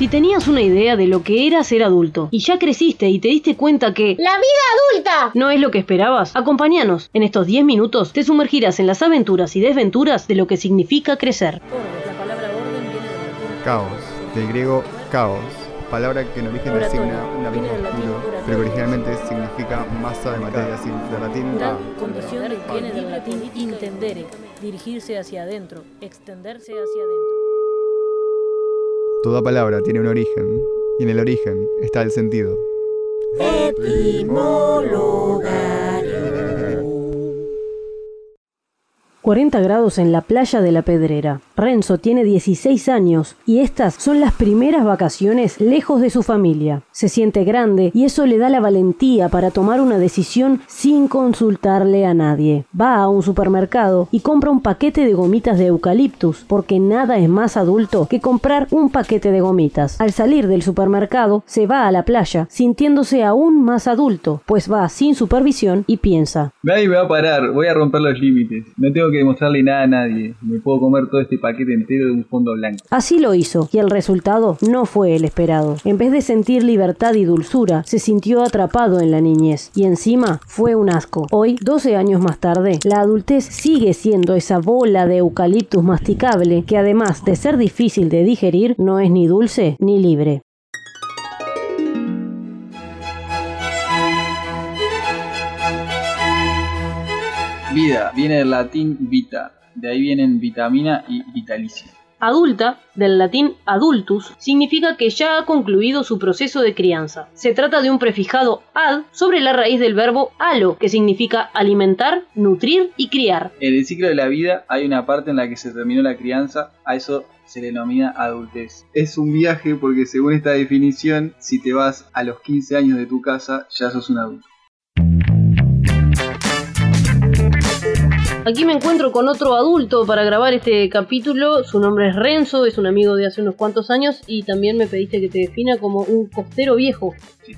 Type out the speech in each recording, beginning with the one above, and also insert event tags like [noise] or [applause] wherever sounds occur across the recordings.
Si tenías una idea de lo que era ser adulto y ya creciste y te diste cuenta que ¡La vida adulta! no es lo que esperabas, acompáñanos. En estos 10 minutos te sumergirás en las aventuras y desventuras de lo que significa crecer. Caos, del griego caos, palabra que en origen designa un abismo oscuro, pero que originalmente significa masa de materia, sin de latín condición viene del latín intendere, dirigirse hacia adentro, extenderse hacia adentro. Toda palabra tiene un origen, y en el origen está el sentido. 40 grados en la playa de la Pedrera. Renzo tiene 16 años y estas son las primeras vacaciones lejos de su familia. Se siente grande y eso le da la valentía para tomar una decisión sin consultarle a nadie. Va a un supermercado y compra un paquete de gomitas de eucaliptus porque nada es más adulto que comprar un paquete de gomitas. Al salir del supermercado se va a la playa sintiéndose aún más adulto, pues va sin supervisión y piensa. Me va a parar, voy a romper los límites. No tengo que demostrarle nada a nadie. Me puedo comer todo este paquete entero de un fondo blanco. Así lo hizo, y el resultado no fue el esperado. En vez de sentir libertad y dulzura, se sintió atrapado en la niñez, y encima fue un asco. Hoy, 12 años más tarde, la adultez sigue siendo esa bola de eucaliptus masticable que además de ser difícil de digerir, no es ni dulce ni libre. Vida, viene del latín vita. De ahí vienen vitamina y vitalicio. Adulta, del latín adultus, significa que ya ha concluido su proceso de crianza. Se trata de un prefijado ad sobre la raíz del verbo alo, que significa alimentar, nutrir y criar. En el ciclo de la vida hay una parte en la que se terminó la crianza, a eso se le denomina adultez. Es un viaje porque según esta definición, si te vas a los 15 años de tu casa, ya sos un adulto. Aquí me encuentro con otro adulto para grabar este capítulo. Su nombre es Renzo, es un amigo de hace unos cuantos años y también me pediste que te defina como un costero viejo. Sí.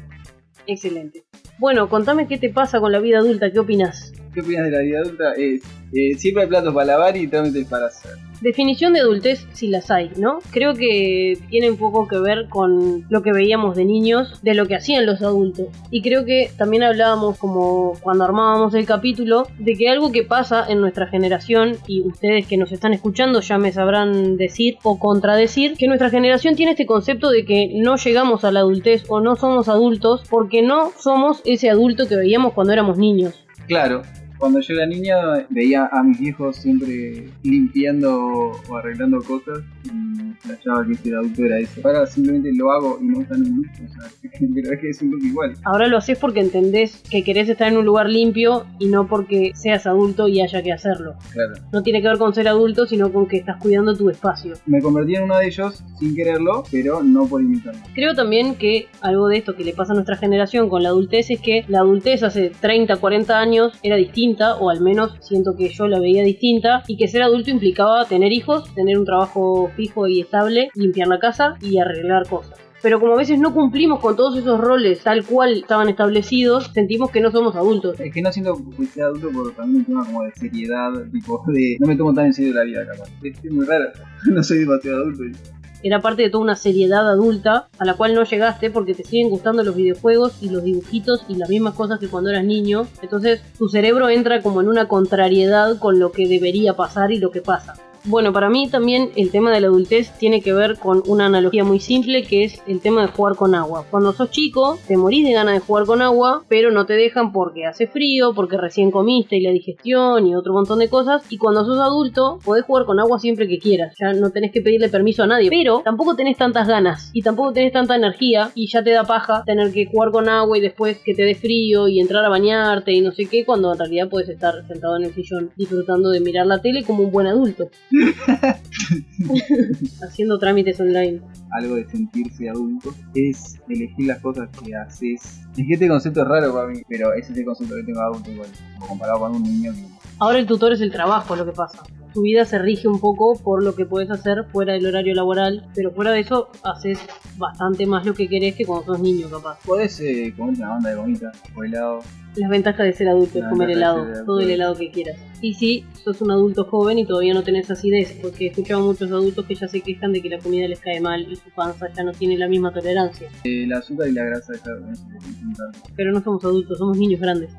Excelente. Bueno, contame qué te pasa con la vida adulta, ¿qué opinas? ¿Qué opinas de la vida adulta? Es, eh, siempre hay platos para lavar y trámites para hacer. Definición de adultez, si las hay, ¿no? Creo que tiene un poco que ver con lo que veíamos de niños, de lo que hacían los adultos. Y creo que también hablábamos, como cuando armábamos el capítulo, de que algo que pasa en nuestra generación, y ustedes que nos están escuchando ya me sabrán decir o contradecir, que nuestra generación tiene este concepto de que no llegamos a la adultez o no somos adultos porque no somos ese adulto que veíamos cuando éramos niños. Claro, cuando yo era niño veía a mis viejos siempre limpiando o arreglando cosas y flashaba que ser adulto era eso. Ahora simplemente lo hago y no está en un look, o sea, [laughs] pero es que es un look igual. Ahora lo haces porque entendés que querés estar en un lugar limpio y no porque seas adulto y haya que hacerlo. Claro. No tiene que ver con ser adulto, sino con que estás cuidando tu espacio. Me convertí en uno de ellos sin quererlo, pero no por imitarlo. Creo también que algo de esto que le pasa a nuestra generación con la adultez es que la adultez hace 30, 40 años era distinta, o al menos siento que yo la veía distinta, y que ser adulto implicaba tener hijos, tener un trabajo fijo y estable, limpiar la casa y arreglar cosas. Pero como a veces no cumplimos con todos esos roles tal cual estaban establecidos, sentimos que no somos adultos. Es que no siento que sea adulto por también un tema como de seriedad, tipo de... No me tomo tan en serio la vida, capaz. Es muy raro, [laughs] no soy demasiado adulto. Era parte de toda una seriedad adulta a la cual no llegaste porque te siguen gustando los videojuegos y los dibujitos y las mismas cosas que cuando eras niño. Entonces tu cerebro entra como en una contrariedad con lo que debería pasar y lo que pasa. Bueno, para mí también el tema de la adultez tiene que ver con una analogía muy simple que es el tema de jugar con agua. Cuando sos chico, te morís de ganas de jugar con agua, pero no te dejan porque hace frío, porque recién comiste y la digestión y otro montón de cosas. Y cuando sos adulto, podés jugar con agua siempre que quieras. Ya no tenés que pedirle permiso a nadie. Pero tampoco tenés tantas ganas y tampoco tenés tanta energía y ya te da paja tener que jugar con agua y después que te dé frío y entrar a bañarte y no sé qué, cuando en realidad puedes estar sentado en el sillón disfrutando de mirar la tele como un buen adulto. [laughs] Haciendo trámites online. Algo de sentirse adulto es elegir las cosas que haces. Es que este concepto es raro para mí, pero ese es el concepto que tengo adulto igual, comparado con un niño que... Ahora el tutor es el trabajo, lo que pasa. Tu vida se rige un poco por lo que puedes hacer fuera del horario laboral, pero fuera de eso haces bastante más lo que querés que cuando sos niño, capaz. Podés eh, comer una banda de gomitas o helado. Las ventajas de ser adulto es comer helado, ser todo el helado que quieras. Y si sos un adulto joven y todavía no tenés acidez, porque he escuchado a muchos adultos que ya se quejan de que la comida les cae mal y su panza ya no tiene la misma tolerancia. El azúcar y la grasa está con eso, es importante. Pero no somos adultos, somos niños grandes.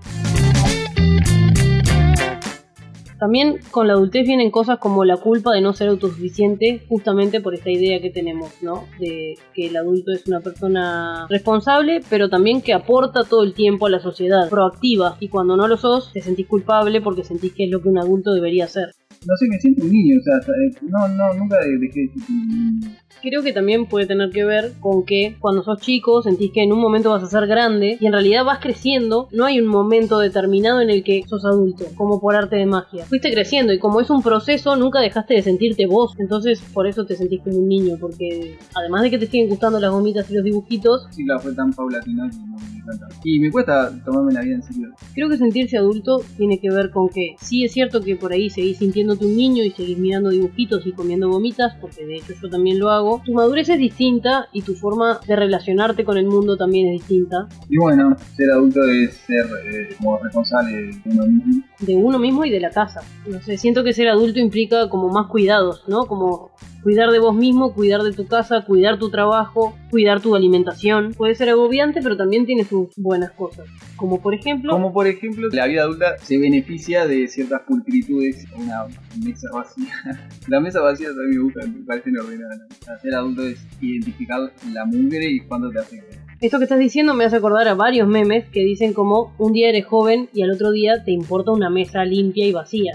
También con la adultez vienen cosas como la culpa de no ser autosuficiente, justamente por esta idea que tenemos, ¿no? De que el adulto es una persona responsable, pero también que aporta todo el tiempo a la sociedad, proactiva, y cuando no lo sos, te sentís culpable porque sentís que es lo que un adulto debería hacer. No sé, me siento un niño, o sea, eh, no, no, nunca dejé de ser un niño. Creo que también puede tener que ver con que cuando sos chico sentís que en un momento vas a ser grande y en realidad vas creciendo, no hay un momento determinado en el que sos adulto, como por arte de magia. Fuiste creciendo y como es un proceso, nunca dejaste de sentirte vos, entonces por eso te sentís como un niño, porque además de que te siguen gustando las gomitas y los dibujitos, Sí, claro, fue tan paulatino que. Y me cuesta tomarme la vida en serio. creo que sentirse adulto tiene que ver con que sí es cierto que por ahí seguís sintiéndote un niño y seguís mirando dibujitos y comiendo gomitas, porque de hecho yo también lo hago, tu madurez es distinta y tu forma de relacionarte con el mundo también es distinta. Y bueno, ser adulto es ser eh, como responsable de uno mismo. De uno mismo y de la casa. No sé, siento que ser adulto implica como más cuidados, ¿no? Como cuidar de vos mismo, cuidar de tu casa, cuidar tu trabajo, cuidar tu alimentación. Puede ser agobiante, pero también tiene sus buenas cosas. Como por ejemplo, Como por ejemplo, la vida adulta se beneficia de ciertas pulcritudes, una mesa vacía. [laughs] La mesa vacía también me gusta, me parecen ordenadas. O sea, Ser adulto es identificar la mugre y cuándo te afecta. Esto que estás diciendo me hace acordar a varios memes que dicen como un día eres joven y al otro día te importa una mesa limpia y vacía.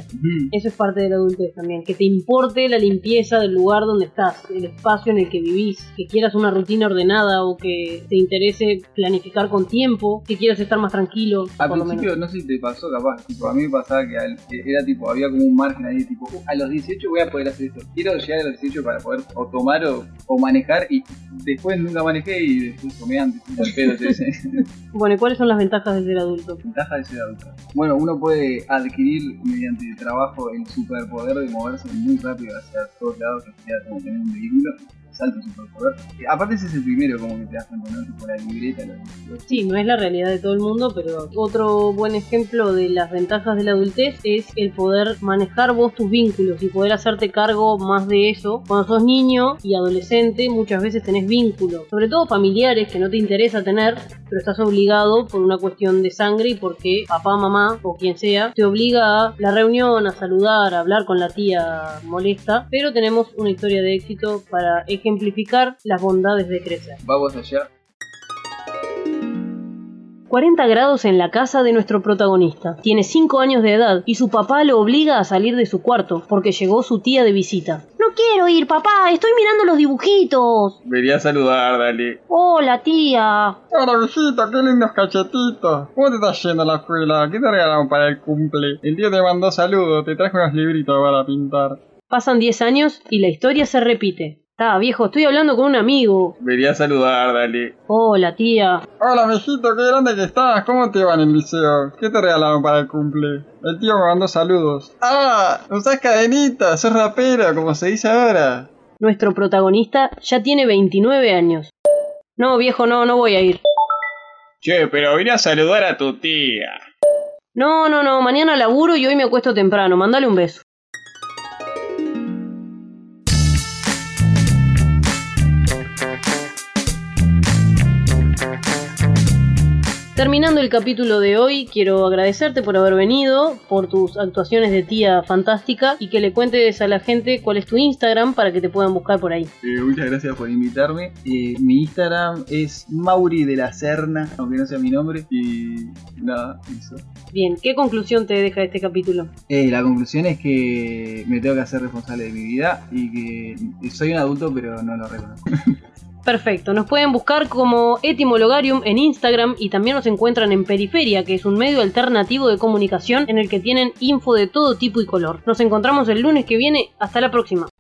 Eso es parte de la adultez también, que te importe la limpieza del lugar donde estás, el espacio en el que vivís, que quieras una rutina ordenada o que te interese planificar con tiempo, que quieras estar más tranquilo, Al principio, no sé si te pasó capaz, tipo, a mí me pasaba que, al- que era tipo, había como un margen ahí, tipo, "Uh, a los 18 voy a poder hacer esto. Quiero llegar a los 18 para poder o tomar o, o manejar y después nunca manejé y después tomé antes. [laughs] Bueno, ¿y cuáles son las ventajas de ser adulto? Ventaja de ser adulto. Bueno, uno puede adquirir mediante el trabajo el superpoder de moverse muy rápido hacia todos lados, que sería como tener un vehículo. Salto. Eh, aparte ese es el primero como que te das cuenta, ¿no? Tipo la libreta, Sí, no es la realidad de todo el mundo, pero otro buen ejemplo de las ventajas de la adultez es el poder manejar vos tus vínculos y poder hacerte cargo más de eso. Cuando sos niño y adolescente muchas veces tenés vínculos, sobre todo familiares que no te interesa tener, pero estás obligado por una cuestión de sangre y porque papá, mamá o quien sea te obliga a la reunión, a saludar, a hablar con la tía molesta, pero tenemos una historia de éxito para ejemplificar las bondades de crecer. Vamos allá. 40 grados en la casa de nuestro protagonista. Tiene 5 años de edad y su papá lo obliga a salir de su cuarto porque llegó su tía de visita. No quiero ir, papá, estoy mirando los dibujitos. Venía a saludar, dale. Hola, tía. Hola, visita, qué lindos cachetitos. ¿Cómo te está yendo la escuela? ¿Qué te regalaron para el cumple? El tío te mandó saludos, te traje unos libritos para pintar. Pasan 10 años y la historia se repite. Está, viejo, estoy hablando con un amigo. Venía a saludar, dale. Hola, tía. Hola, mijito, qué grande que estás. ¿Cómo te va en el liceo? ¿Qué te regalaron para el cumple? El tío me mandó saludos. Ah, usás cadenitas, sos rapero, como se dice ahora. Nuestro protagonista ya tiene 29 años. No, viejo, no, no voy a ir. Che, pero vine a saludar a tu tía. No, no, no, mañana laburo y hoy me acuesto temprano. Mandale un beso. Terminando el capítulo de hoy, quiero agradecerte por haber venido, por tus actuaciones de tía fantástica y que le cuentes a la gente cuál es tu Instagram para que te puedan buscar por ahí. Eh, muchas gracias por invitarme. Eh, mi Instagram es Mauri de la Serna, aunque no sea mi nombre. Y nada, eso. Bien, ¿qué conclusión te deja este capítulo? Eh, la conclusión es que me tengo que hacer responsable de mi vida y que soy un adulto, pero no lo reconozco. [laughs] Perfecto, nos pueden buscar como Etimologarium en Instagram y también nos encuentran en Periferia, que es un medio alternativo de comunicación en el que tienen info de todo tipo y color. Nos encontramos el lunes que viene, hasta la próxima.